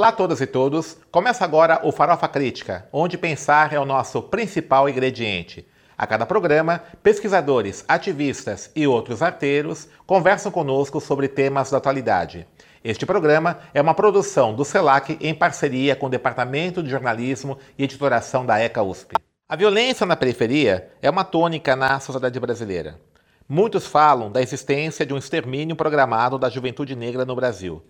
Olá a todas e todos. Começa agora o Farofa Crítica, onde pensar é o nosso principal ingrediente. A cada programa, pesquisadores, ativistas e outros arteiros conversam conosco sobre temas da atualidade. Este programa é uma produção do CELAC em parceria com o Departamento de Jornalismo e Editoração da ECA USP. A violência na periferia é uma tônica na sociedade brasileira. Muitos falam da existência de um extermínio programado da juventude negra no Brasil.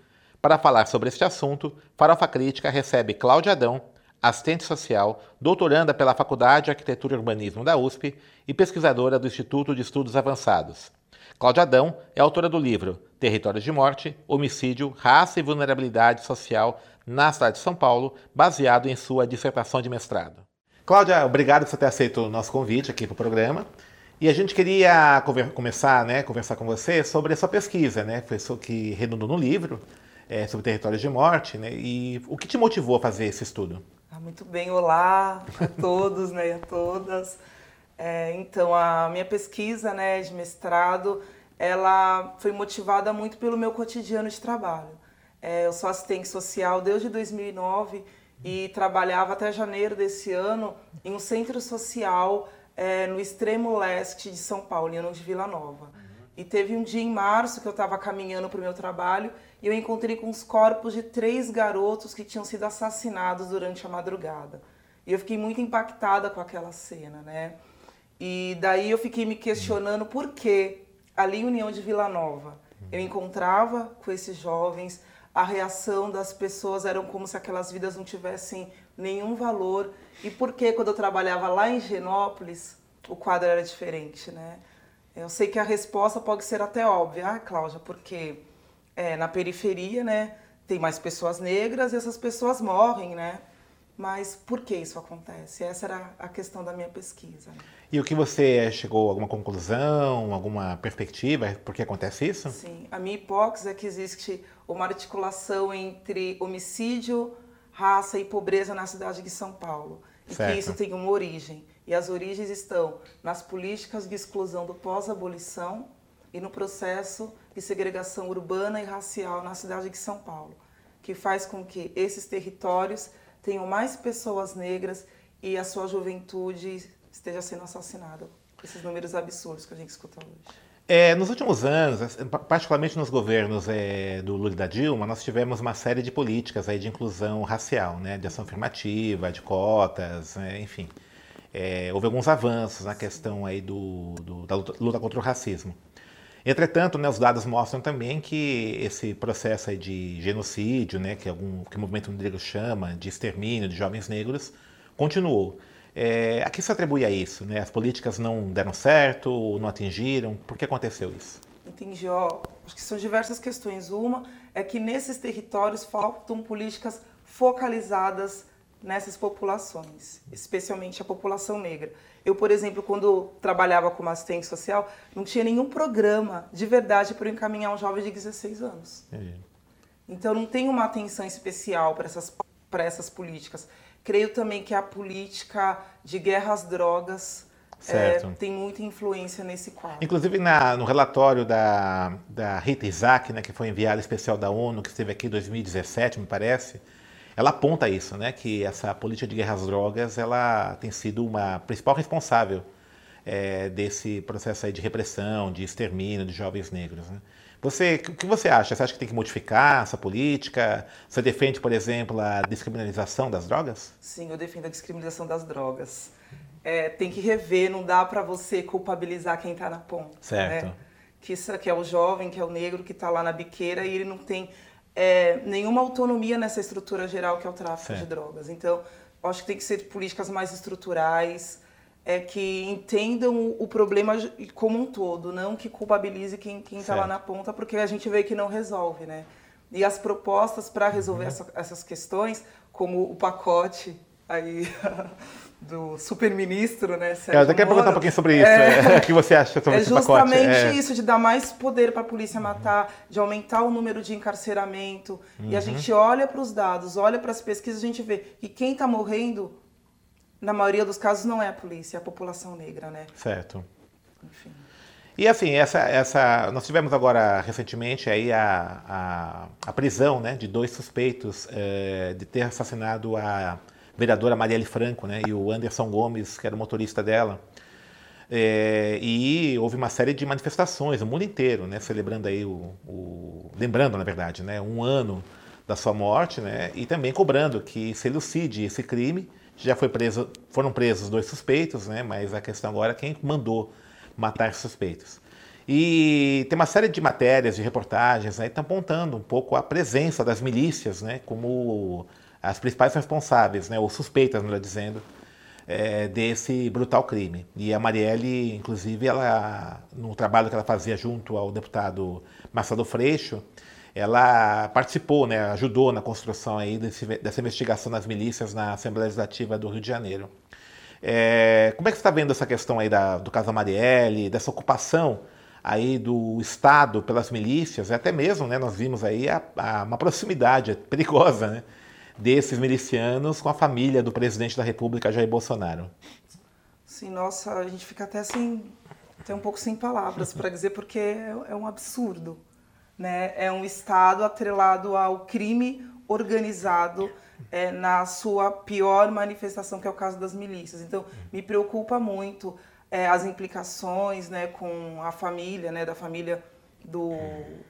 Para falar sobre este assunto, Farofa Crítica recebe Cláudia Adão, assistente social, doutoranda pela Faculdade de Arquitetura e Urbanismo da USP e pesquisadora do Instituto de Estudos Avançados. Cláudia Adão é autora do livro Territórios de Morte, Homicídio, Raça e Vulnerabilidade Social na cidade de São Paulo, baseado em sua dissertação de mestrado. Cláudia, obrigado por você ter aceito o nosso convite aqui para o programa. E a gente queria começar, né, conversar com você sobre a sua pesquisa, né, que redundou no livro, é, sobre territórios de morte, né? E o que te motivou a fazer esse estudo? Ah, muito bem, olá a todos né, e a todas. É, então, a minha pesquisa né, de mestrado, ela foi motivada muito pelo meu cotidiano de trabalho. É, eu sou assistente social desde 2009 e trabalhava até janeiro desse ano em um centro social é, no extremo leste de São Paulo, em ano de Vila Nova. E teve um dia em março que eu estava caminhando para o meu trabalho e eu encontrei com os corpos de três garotos que tinham sido assassinados durante a madrugada. E eu fiquei muito impactada com aquela cena, né? E daí eu fiquei me questionando por que ali em União de Vila Nova eu encontrava com esses jovens, a reação das pessoas era como se aquelas vidas não tivessem nenhum valor. E por que quando eu trabalhava lá em Genópolis o quadro era diferente, né? Eu sei que a resposta pode ser até óbvia, ah, Cláudia, porque é, na periferia, né, tem mais pessoas negras e essas pessoas morrem, né? Mas por que isso acontece? Essa era a questão da minha pesquisa. Né? E o que você chegou a alguma conclusão, alguma perspectiva? Por que acontece isso? Sim, a minha hipótese é que existe uma articulação entre homicídio, raça e pobreza na cidade de São Paulo. E certo. que isso tem uma origem. E as origens estão nas políticas de exclusão do pós-abolição e no processo de segregação urbana e racial na cidade de São Paulo, que faz com que esses territórios tenham mais pessoas negras e a sua juventude esteja sendo assassinada. Esses números absurdos que a gente escuta hoje. É, nos últimos anos, particularmente nos governos é, do Lula e da Dilma, nós tivemos uma série de políticas aí de inclusão racial, né, de ação afirmativa, de cotas, é, enfim. É, houve alguns avanços na questão aí do, do, da luta, luta contra o racismo. Entretanto, né, os dados mostram também que esse processo de genocídio, né, que, algum, que o movimento negro chama de extermínio de jovens negros, continuou. É, a que se atribui a isso? Né? As políticas não deram certo, não atingiram? Por que aconteceu isso? Entendi. Ó, acho que são diversas questões. Uma é que nesses territórios faltam políticas focalizadas nessas populações, especialmente a população negra. Eu, por exemplo, quando trabalhava como assistente social, não tinha nenhum programa de verdade para encaminhar um jovem de 16 anos. Então, não tem uma atenção especial para essas, para essas políticas. Creio também que a política de guerra às drogas é, tem muita influência nesse quadro. Inclusive, na, no relatório da, da Rita Isaac, né, que foi enviada especial da ONU, que esteve aqui em 2017, me parece, ela aponta isso, né, que essa política de guerra às drogas ela tem sido uma principal responsável é, desse processo aí de repressão, de extermínio de jovens negros. Né? Você, o que você acha? Você acha que tem que modificar essa política? Você defende, por exemplo, a descriminalização das drogas? Sim, eu defendo a descriminalização das drogas. É, tem que rever, não dá para você culpabilizar quem está na ponta. Certo. Né? Que, que é o jovem, que é o negro que está lá na biqueira e ele não tem é, nenhuma autonomia nessa estrutura geral que é o tráfico certo. de drogas. Então, acho que tem que ser políticas mais estruturais, é, que entendam o problema como um todo, não que culpabilize quem está lá na ponta, porque a gente vê que não resolve, né? E as propostas para resolver uhum. essa, essas questões, como o pacote aí do super-ministro, né? Sérgio eu até quero perguntar um pouquinho sobre isso. É, o que você acha sobre é esse pacote? É justamente isso, de dar mais poder para a polícia matar, de aumentar o número de encarceramento. Uhum. E a uhum. gente olha para os dados, olha para as pesquisas, a gente vê que quem está morrendo, na maioria dos casos, não é a polícia, é a população negra, né? Certo. Enfim. E assim, essa, essa, nós tivemos agora recentemente aí a, a, a prisão né, de dois suspeitos é, de ter assassinado a vereadora Marielle Franco né, e o Anderson Gomes, que era o motorista dela. É, e houve uma série de manifestações no mundo inteiro, né, celebrando aí o, o, lembrando na verdade, né, um ano da sua morte, né, e também cobrando que se elucide esse crime. Já foi preso, foram presos dois suspeitos, né, mas a questão agora é quem mandou matar suspeitos. E tem uma série de matérias, de reportagens, né, que estão apontando um pouco a presença das milícias, né, como as principais responsáveis, né, ou suspeitas, melhor dizendo, é, desse brutal crime. E a Marielle, inclusive, ela, no trabalho que ela fazia junto ao deputado Marcelo Freixo, ela participou, né, ajudou na construção aí desse, dessa investigação das milícias na Assembleia Legislativa do Rio de Janeiro. É, como é que você está vendo essa questão aí da, do caso Marielle, dessa ocupação aí do Estado pelas milícias, até mesmo, né, nós vimos aí a, a, uma proximidade perigosa, né, desses milicianos com a família do presidente da República, Jair Bolsonaro. Sim, nossa, a gente fica até sem, até um pouco sem palavras para dizer porque é, é um absurdo, né? É um Estado atrelado ao crime organizado é, na sua pior manifestação, que é o caso das milícias. Então, me preocupa muito é, as implicações né, com a família, né, da família do,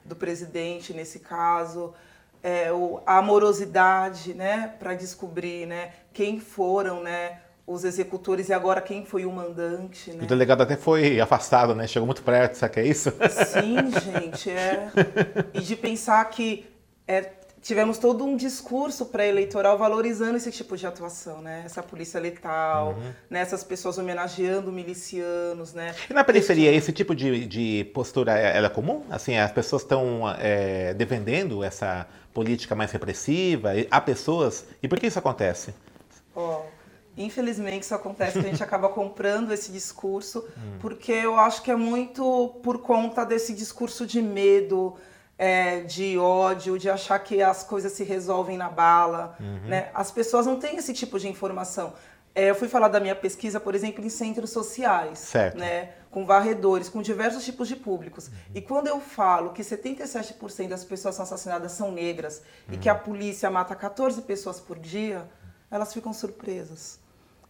do presidente, nesse caso, é, a amorosidade né, para descobrir né, quem foram né, os executores e agora quem foi o mandante. Né? O delegado até foi afastado, né? Chegou muito perto, sabe que é isso? Sim, gente, é. E de pensar que é, tivemos todo um discurso pré-eleitoral valorizando esse tipo de atuação, né? Essa polícia letal, uhum. né? essas pessoas homenageando milicianos, né? E na periferia, esse tipo de, de postura, é, é comum? Assim, as pessoas estão é, defendendo essa política mais repressiva? Há pessoas... E por que isso acontece? Oh, infelizmente isso acontece, que a gente acaba comprando esse discurso, hum. porque eu acho que é muito por conta desse discurso de medo, é, de ódio, de achar que as coisas se resolvem na bala. Uhum. Né? As pessoas não têm esse tipo de informação. É, eu fui falar da minha pesquisa, por exemplo, em centros sociais, certo. né? com varredores, com diversos tipos de públicos. Uhum. E quando eu falo que 77% das pessoas assassinadas são negras uhum. e que a uhum. polícia mata 14 pessoas por dia, elas ficam surpresas.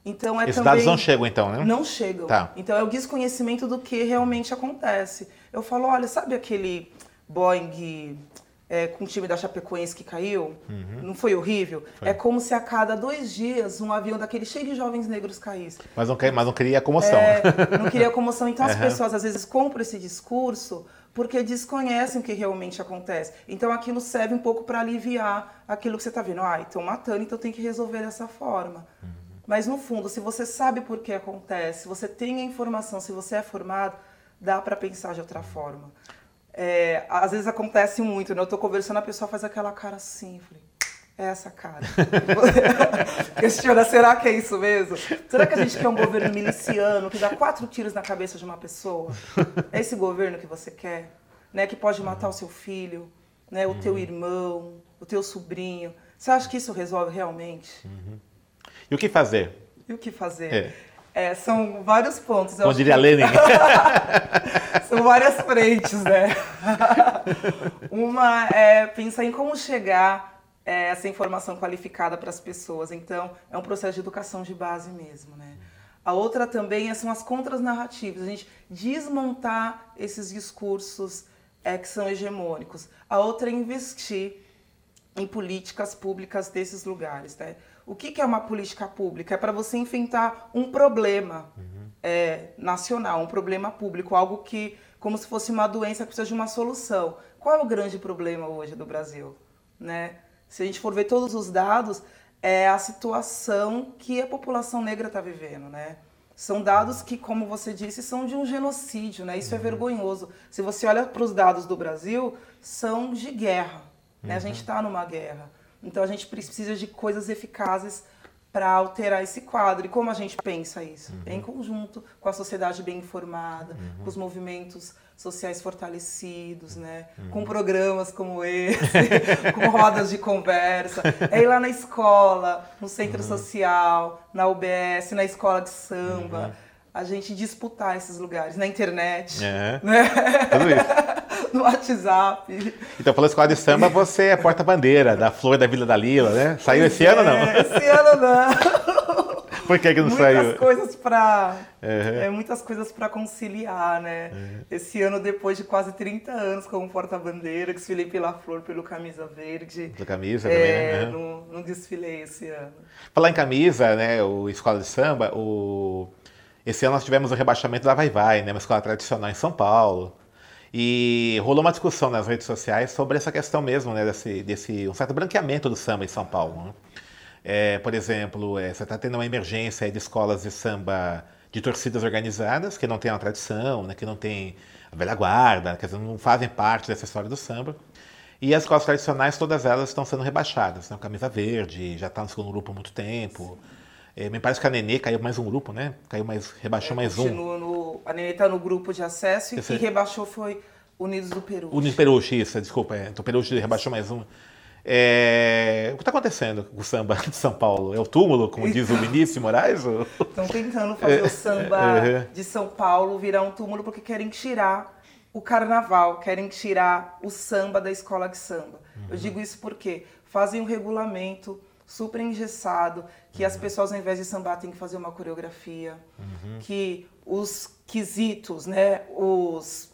Então é Esses também... dados não chegam então, né? Não chegam. Tá. Então é o desconhecimento do que realmente acontece. Eu falo, olha, sabe aquele Boeing é, com o time da Chapecoense que caiu, uhum. não foi horrível? Foi. É como se a cada dois dias um avião daquele cheio de jovens negros caísse. Mas não, mas não queria comoção. É, não queria comoção. Então as uhum. pessoas às vezes compram esse discurso porque desconhecem o que realmente acontece. Então aquilo serve um pouco para aliviar aquilo que você está vendo. Ah, estão matando, então tem que resolver dessa forma. Uhum. Mas no fundo, se você sabe por que acontece, se você tem a informação, se você é formado, dá para pensar de outra forma. É, às vezes acontece muito, né? Eu tô conversando, a pessoa faz aquela cara assim, falei, é essa cara. Questiona, será que é isso mesmo? Será que a gente quer um governo miliciano que dá quatro tiros na cabeça de uma pessoa? É esse governo que você quer? Né? Que pode matar o seu filho, né? o teu uhum. irmão, o teu sobrinho. Você acha que isso resolve realmente? Uhum. E o que fazer? E o que fazer? É. É, são vários pontos. Como diria que... Lenin. são várias frentes, né? Uma é pensar em como chegar é, essa informação qualificada para as pessoas. Então, é um processo de educação de base mesmo, né? A outra também é, são as contras-narrativas, a gente desmontar esses discursos é, que são hegemônicos. A outra é investir em políticas públicas desses lugares, né? O que, que é uma política pública? É para você enfrentar um problema uhum. é, nacional, um problema público, algo que, como se fosse uma doença que precisa de uma solução. Qual é o grande problema hoje do Brasil? Né? Se a gente for ver todos os dados, é a situação que a população negra está vivendo, né? São dados que, como você disse, são de um genocídio, né? Isso é uhum. é vergonhoso. Se você olha para os dados do Brasil, são de guerra. Né? A gente está uhum. numa guerra. Então a gente precisa de coisas eficazes para alterar esse quadro. E como a gente pensa isso? Uhum. Em conjunto, com a sociedade bem informada, uhum. com os movimentos sociais fortalecidos, né? Uhum. Com programas como esse, com rodas de conversa. É ir lá na escola, no centro uhum. social, na UBS, na escola de samba. Uhum. a gente disputar esses lugares na internet, É. né? Tudo isso. no WhatsApp. Então, falando escola de samba, você é porta-bandeira da Flor da Vila da Lila, né? Saiu esse ano ou não? É, esse ano não. Por que, que não muitas saiu? coisas para Uhum. é, muitas coisas para conciliar, né? Esse ano depois de quase 30 anos como porta-bandeira, desfilei pela Flor pelo camisa verde. Da camisa É, também, né? Uhum. não, não desfilei esse ano. Falar em camisa, né? O escola de samba, o... esse ano nós tivemos o rebaixamento da Vai Vai, né? Uma escola tradicional em São Paulo. E rolou uma discussão nas redes sociais sobre essa questão mesmo, né? Desse, desse um certo branqueamento do samba em São Paulo. né? É, por exemplo, é, você está tendo uma emergência de escolas de samba de torcidas organizadas que não têm uma tradição, né? Que não tem a velha guarda, dizer, não fazem parte dessa história do samba. E as escolas tradicionais, todas elas estão sendo rebaixadas. Né? Camisa Verde já está no segundo grupo há muito tempo. É, me parece que a Nenê caiu mais um grupo, né? Caiu mais, rebaixou mais um. No, a Nenê tá no grupo de acesso e Esse- quem rebaixou foi Unidos do Peru. O Nino Perucci, isso, desculpa. É, então o Perucci rebaixou mais um. É, o que está acontecendo com o samba de São Paulo? É o túmulo, como diz o Vinícius de Moraes? Estão tentando fazer o samba Uhum. de São Paulo virar um túmulo porque querem tirar o carnaval, querem tirar o samba da escola de samba. Eu digo isso porque fazem um regulamento super engessado, que as pessoas ao invés de sambar têm que fazer uma coreografia, que os quesitos, né, os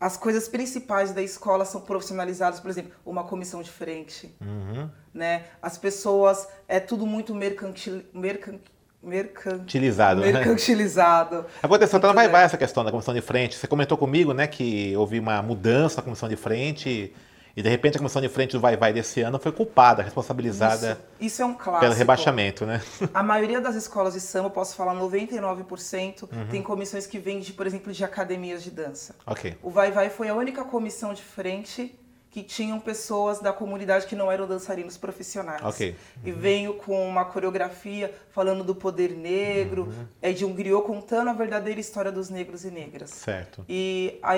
as coisas principais da escola são profissionalizadas, por exemplo, uma comissão de frente, Uhum. né? As pessoas é tudo muito mercantil, mercan, mercan, Utilizado, né? mercantilizado. Aconteceu até Muito Vai. Vai essa questão da comissão de frente. Você comentou comigo, né, que houve uma mudança na comissão de frente e de repente a comissão de frente do Vai Vai desse ano foi culpada, responsabilizada Isso, isso é um clássico. pelo rebaixamento, né? A maioria das escolas de samba, eu posso falar 99%, Uhum. tem comissões que vêm, de, por exemplo, de academias de dança. O Vai Vai foi a única comissão de frente que tinham pessoas da comunidade que não eram dançarinos profissionais. Ok. E veio com uma coreografia falando do poder negro, Uhum. é de um griot contando a verdadeira história dos negros e negras. Certo. E a,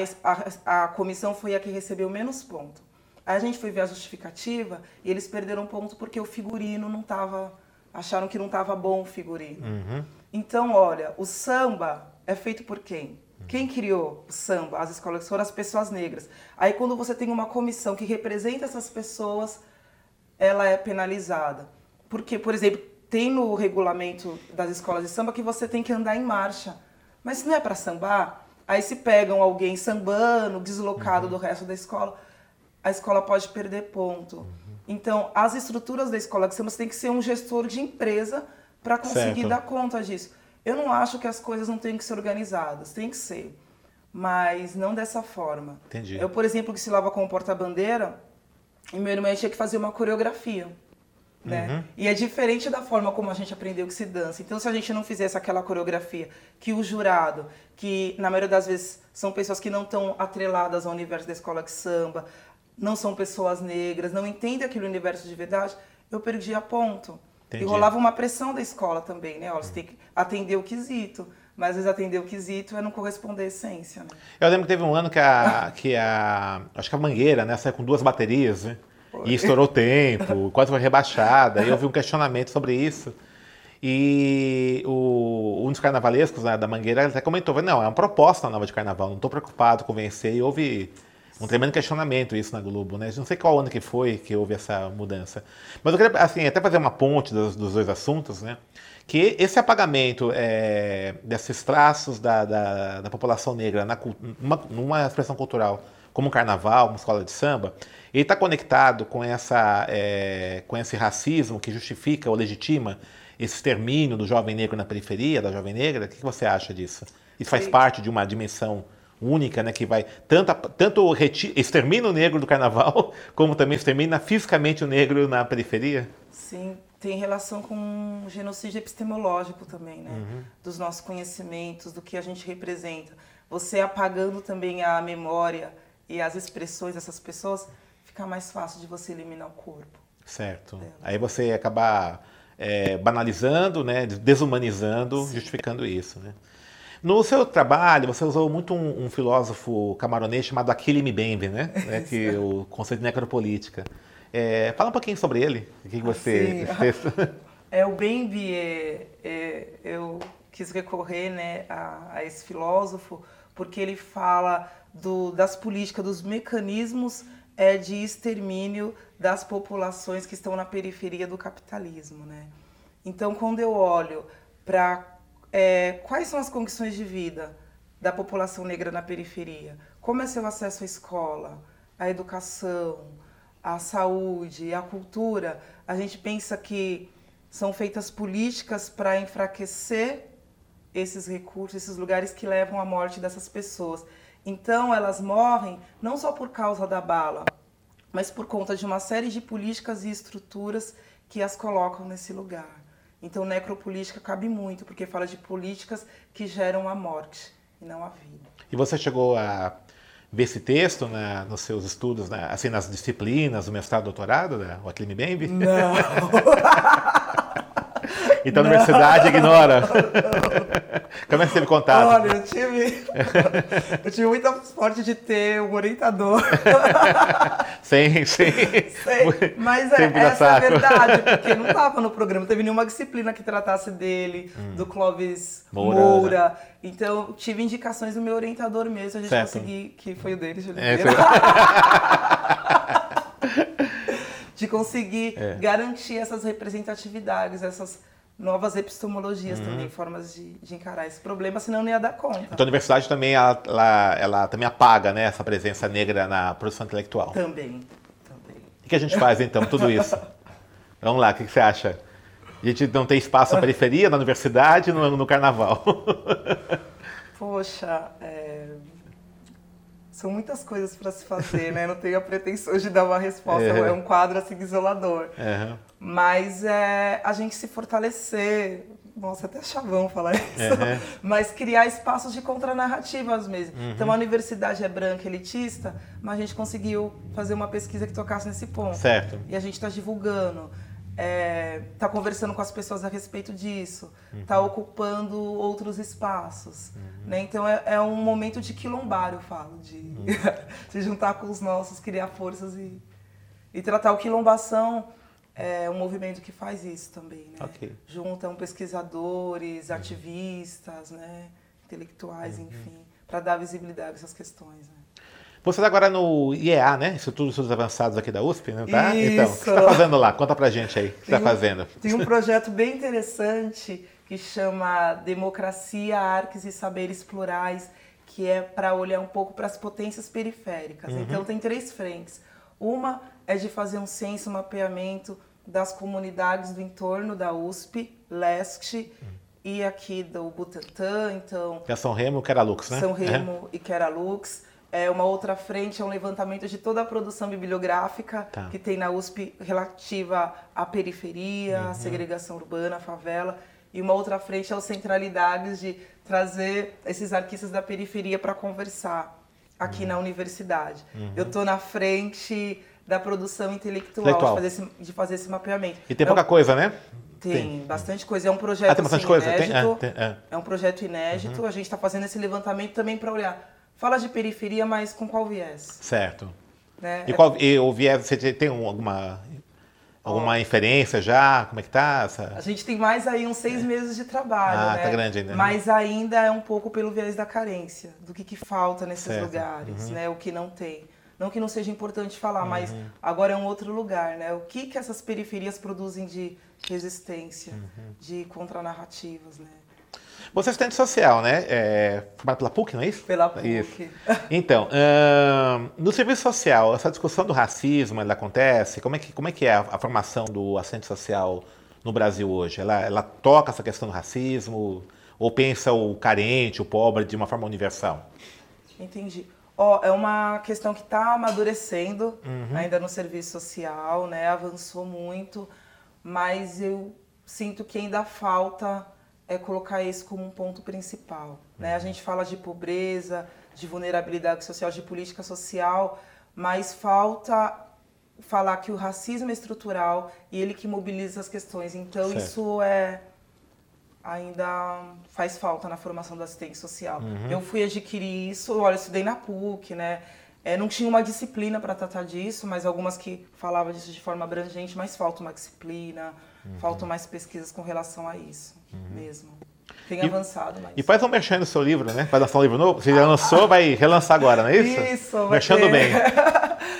a, a comissão foi a que recebeu menos ponto. Aí a gente foi ver a justificativa e eles perderam ponto porque o figurino não estava. acharam que não estava bom o figurino. Uhum. Então, olha, o samba é feito por quem? Quem criou o samba? As escolas foram as pessoas negras. Aí, quando você tem uma comissão que representa essas pessoas, ela é penalizada. Porque, por exemplo, tem no regulamento das escolas de samba que você tem que andar em marcha. Mas se não é para sambar, aí se pegam alguém sambando, deslocado do resto da escola, a escola pode perder ponto. Então, as estruturas da escola de samba você tem que ser um gestor de empresa para conseguir Certo. dar conta disso. Eu não acho que as coisas não tenham que ser organizadas, tem que ser, mas não dessa forma. Entendi. Eu, por exemplo, que se lava com porta-bandeira, e meu irmão tinha que fazer uma coreografia. Né? Uhum. E é diferente da forma como a gente aprendeu que se dança. Então, se a gente não fizesse aquela coreografia, que o jurado, que na maioria das vezes são pessoas que não estão atreladas ao universo da escola de samba, não são pessoas negras, não entendem aquele universo de verdade, eu perdi a ponto. Entendi. E rolava uma pressão da escola também, né? Olha, você tem que atender o quesito. Mas às vezes atender o quesito é não corresponder à essência, né? Eu lembro que teve um ano que a, que a acho que a Mangueira, né, saiu com duas baterias, né? Foi. E estourou o tempo, quase foi rebaixada. E eu vi um questionamento sobre isso. E o, um dos carnavalescos né, da Mangueira até comentou, não, é uma proposta nova de carnaval, não estou preocupado com vencer. E houve um tremendo questionamento isso na Globo, né? Não sei qual ano que foi que houve essa mudança. Mas eu queria, assim, até fazer uma ponte dos, dos dois assuntos, né? Que esse apagamento é, desses traços da, da, da população negra na, numa, numa expressão cultural, como um carnaval, uma escola de samba, ele está conectado com, essa, é, com esse racismo que justifica ou legitima esse extermínio do jovem negro na periferia, da jovem negra? O que que você acha disso? Isso faz Sim. parte de uma dimensão única, né, que vai tanto, tanto reti- extermina o negro do carnaval, como também extermina fisicamente o negro na periferia? Sim, tem relação com um genocídio epistemológico também, né? Dos nossos conhecimentos, do que a gente representa. Você apagando também a memória e as expressões dessas pessoas, fica mais fácil de você eliminar o corpo. Certo. Aí você acaba é, banalizando, né, desumanizando, justificando isso. Né? No seu trabalho, você usou muito um, um filósofo camaronês chamado Achille Mbembe, né? né, que é o conceito de necropolítica. É, fala um pouquinho sobre ele. O que, que você sim. fez? É, o Bembe, é, é, eu, quis recorrer né, a, a esse filósofo, porque ele fala do, das políticas, dos mecanismos é, de extermínio das populações que estão na periferia do capitalismo. Né? Então, quando eu olho para é, quais são as condições de vida da população negra na periferia, como é seu acesso à escola, à educação, à saúde, à cultura, a gente pensa que são feitas políticas para enfraquecer esses recursos, esses lugares que levam à morte dessas pessoas. Então, elas morrem não só por causa da bala, mas por conta de uma série de políticas e estruturas que as colocam nesse lugar. Então, necropolítica cabe muito, porque fala de políticas que geram a morte e não a vida. E você chegou a ver esse texto né, nos seus estudos, né, assim, nas disciplinas do mestrado doutorado, né, o Aclime Bembe? Não! Então a universidade ignora. Como é que teve contato? Olha, eu tive, eu tive muita sorte de ter um orientador. Sim, sim. Mas é, essa é a verdade, porque não estava no programa, não teve nenhuma disciplina que tratasse dele, hum. do Clóvis Moura. Moura. Então, tive indicações do meu orientador mesmo, a gente certo. conseguiu, que foi o dele, é, foi... de conseguir é. garantir essas representatividades, essas novas epistemologias uhum. também, formas de, de, encarar esse problema, senão não ia dar conta. Então a universidade também, ela, ela, ela, também apaga né, essa presença negra na produção intelectual. Também, também. O que a gente faz então, tudo isso? Vamos lá, o que você acha? A gente não tem espaço na periferia, na universidade, no, no carnaval. Poxa, é... são muitas coisas para se fazer, né? Não tenho a pretensão de dar uma resposta, é, é um quadro assim isolador. Uhum. Mas é a gente se fortalecer, nossa, até chavão falar isso, uhum. mas criar espaços de contranarrativas mesmo. Uhum. Então a universidade é branca, elitista, mas a gente conseguiu fazer uma pesquisa que tocasse nesse ponto. Certo. E a gente está divulgando, está é, conversando com as pessoas a respeito disso, está uhum. ocupando outros espaços. Uhum. Né? Então é, é, um momento de quilombar, eu falo, de uhum. se juntar com os nossos, criar forças e, e tratar o quilombação é um movimento que faz isso também, né? Okay. Juntam pesquisadores, uhum. ativistas, né? intelectuais, uhum. enfim, para dar visibilidade a essas questões. Né? Você está agora no IEA, né? Instituto de Estudos Avançados aqui da USP, não tá? Isso. Então, o que você está fazendo lá? Conta pra gente aí o que você está fazendo. Tem um projeto bem interessante que chama Democracia, Artes e Saberes Plurais, que é para olhar um pouco para as potências periféricas. Uhum. Então tem três frentes. Uma é de fazer um censo, um mapeamento das comunidades do entorno da USP, leste hum. e aqui do Butantã, então... Que é São Remo e Queralux, né? São Remo é. e Queralux. É, uma outra frente é um levantamento de toda a produção bibliográfica tá. que tem na USP relativa à periferia, uhum. à segregação urbana, à favela. E uma outra frente é o centralidades de trazer esses arquistas da periferia para conversar aqui uhum. na universidade. Uhum. Eu estou na frente da produção intelectual, intelectual. De, fazer esse, de, fazer esse, mapeamento. E tem é pouca um, coisa, né? Tem, tem, bastante coisa. É um projeto ah, tem bastante assim, coisa. inédito. Tem, é, é. é, um projeto inédito. Uhum. A gente está fazendo esse levantamento também para olhar. Fala de periferia, mas com qual viés? Certo. Né? E, qual, e o viés, você tem alguma Alguma inferência já? Como é que tá? Essa... A gente tem mais aí uns seis é. meses de trabalho, ah, né? tá grande ainda. Né? Mas ainda é um pouco pelo viés da carência, do que, que falta nesses certo. lugares, uhum. né? O que não tem. Não que não seja importante falar, uhum. mas agora é um outro lugar, né? O que, que essas periferias produzem de resistência, uhum. de contranarrativas, né? Você é assistente social, né? É, formado pela PUC, não é isso? Pela PUC. Isso. Então, hum, no serviço social, essa discussão do racismo, ela acontece? Como é que, como é, que é a, a formação do assistente social no Brasil hoje? Ela, ela toca essa questão do racismo? Ou pensa o carente, o pobre, de uma forma universal? Entendi. Ó, oh, é uma questão que está amadurecendo uhum. ainda no serviço social, né? Avançou muito, mas eu sinto que ainda falta é colocar isso como um ponto principal. Uhum. Né? A gente fala de pobreza, de vulnerabilidade social, de política social, mas falta falar que o racismo é estrutural e ele que mobiliza as questões. Então certo. isso é ainda faz falta na formação do assistente social. Uhum. Eu fui adquirir isso, olha, eu estudei na PUC, né? É, não tinha uma disciplina para tratar disso, mas algumas que falavam disso de forma abrangente, mas falta uma disciplina, uhum. faltam mais pesquisas com relação a isso uhum. mesmo. Tem e, avançado, mas... E faz um merchan no seu livro, né? Vai lançar um livro novo? Você já lançou, vai relançar agora, não é isso? Isso, Merchando bem.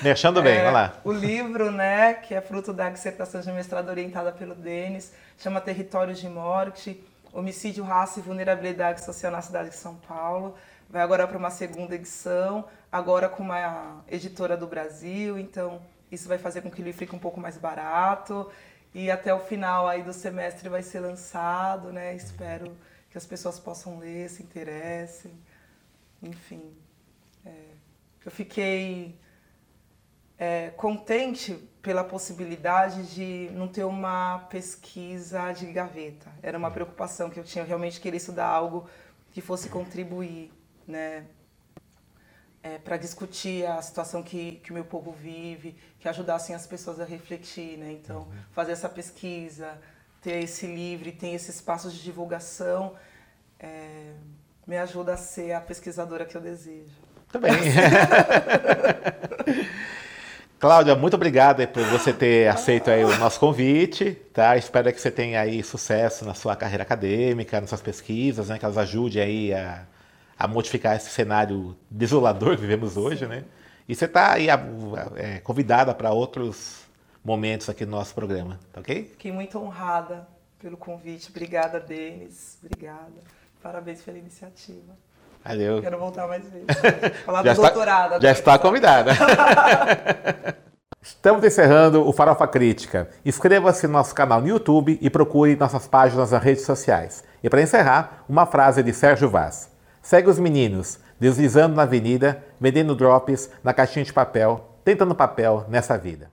Merchando bem, é, vai lá. O livro, né, que é fruto da dissertação de mestrado orientada pelo Denis, chama Territórios de Morte, Homicídio, Raça e Vulnerabilidade Social na cidade de São Paulo. Vai agora para uma segunda edição, agora com uma editora do Brasil, então isso vai fazer com que o livro fique um pouco mais barato e até o final aí do semestre vai ser lançado, né? Espero que as pessoas possam ler, se interessem, enfim. É, eu fiquei é, contente pela possibilidade de não ter uma pesquisa de gaveta. Era uma preocupação que eu tinha, realmente queria estudar algo que fosse contribuir, né? É, para discutir a situação que, que o meu povo vive, que ajudassem as pessoas a refletir, né? Então, uhum. fazer essa pesquisa, ter esse livro, ter esses espaços de divulgação, é, me ajuda a ser a pesquisadora que eu desejo. Também. Cláudia, muito obrigado por você ter aceito aí o nosso convite, tá? Espero que você tenha aí sucesso na sua carreira acadêmica, nas suas pesquisas, né? Que elas ajudem aí a a modificar esse cenário desolador que vivemos hoje, né? E você está aí é, convidada para outros momentos aqui no nosso programa, tá ok? Fiquei muito honrada pelo convite. Obrigada, Denis. Obrigada. Parabéns pela iniciativa. Valeu. Quero voltar mais vezes. Falar já do está, doutorado. Já está convidada. Estamos encerrando o Farofa Crítica. Inscreva-se no nosso canal no YouTube e procure nossas páginas nas redes sociais. E para encerrar, uma frase de Sérgio Vaz. Segue os meninos, deslizando na avenida, vendendo drops na caixinha de papel, tentando papel nessa vida.